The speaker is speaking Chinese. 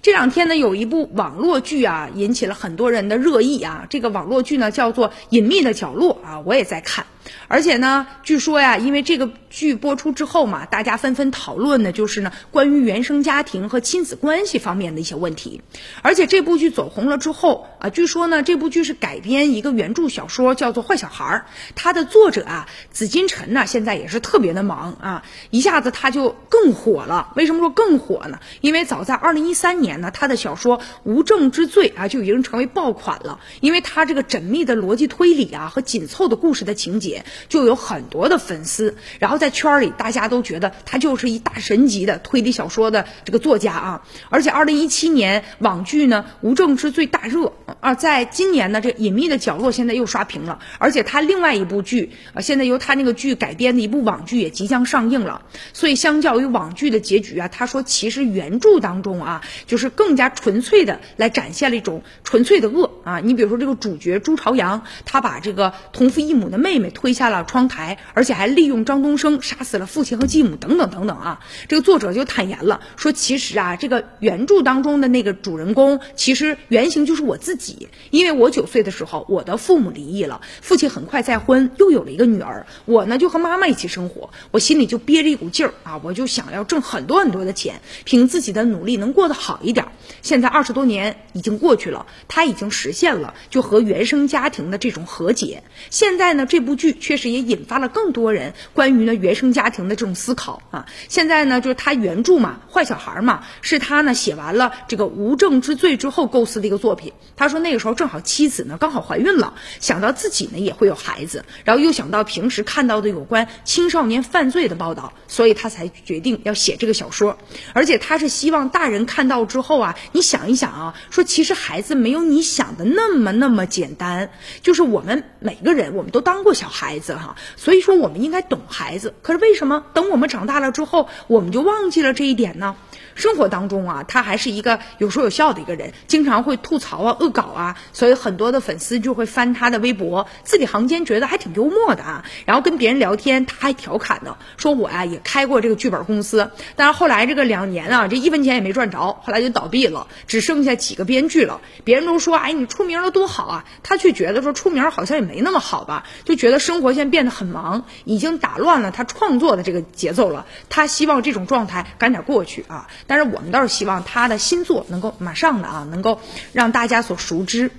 这两天呢，有一部网络剧啊，引起了很多人的热议啊。这个网络剧呢，叫做《隐秘的角落》啊，我也在看。而且呢，据说呀，因为这个剧播出之后嘛，大家纷纷讨论的就是呢，关于原生家庭和亲子关系方面的一些问题。而且这部剧走红了之后啊，据说呢，这部剧是改编一个原著小说，叫做《坏小孩儿》。它的作者啊，紫金陈呢，现在也是特别的忙啊，一下子他就更火了。为什么说更火呢？因为早在二零一三年呢，他的小说《无证之罪》啊，就已经成为爆款了。因为他这个缜密的逻辑推理啊，和紧凑的故事的情节。就有很多的粉丝，然后在圈里大家都觉得他就是一大神级的推理小说的这个作家啊！而且二零一七年网剧呢《无证之罪》大热啊，在今年呢这《隐秘的角落》现在又刷屏了，而且他另外一部剧啊，现在由他那个剧改编的一部网剧也即将上映了。所以相较于网剧的结局啊，他说其实原著当中啊，就是更加纯粹的来展现了一种纯粹的恶啊！你比如说这个主角朱朝阳，他把这个同父异母的妹妹推推下了。窗台，而且还利用张东升杀死了父亲和继母等等等等啊！这个作者就坦言了，说其实啊，这个原著当中的那个主人公，其实原型就是我自己。因为我九岁的时候，我的父母离异了，父亲很快再婚，又有了一个女儿，我呢就和妈妈一起生活，我心里就憋着一股劲儿啊，我就想要挣很多很多的钱，凭自己的努力能过得好一点。现在二十多年已经过去了，他已经实现了就和原生家庭的这种和解。现在呢，这部剧确实也。引发了更多人关于呢原生家庭的这种思考啊！现在呢，就是他原著嘛，坏小孩嘛，是他呢写完了这个无证之罪之后构思的一个作品。他说那个时候正好妻子呢刚好怀孕了，想到自己呢也会有孩子，然后又想到平时看到的有关青少年犯罪的报道，所以他才决定要写这个小说。而且他是希望大人看到之后啊，你想一想啊，说其实孩子没有你想的那么那么简单，就是我们每个人我们都当过小孩孩子哈。所以说，我们应该懂孩子。可是为什么等我们长大了之后，我们就忘记了这一点呢？生活当中啊，他还是一个有说有笑的一个人，经常会吐槽啊、恶搞啊，所以很多的粉丝就会翻他的微博，字里行间觉得还挺幽默的啊。然后跟别人聊天，他还调侃呢，说我呀也开过这个剧本公司，但是后来这个两年啊，这一分钱也没赚着，后来就倒闭了，只剩下几个编剧了。别人都说，哎，你出名了多好啊，他却觉得说出名好像也没那么好吧，就觉得生生活现在变得很忙，已经打乱了他创作的这个节奏了。他希望这种状态赶点过去啊。但是我们倒是希望他的新作能够马上的啊，能够让大家所熟知。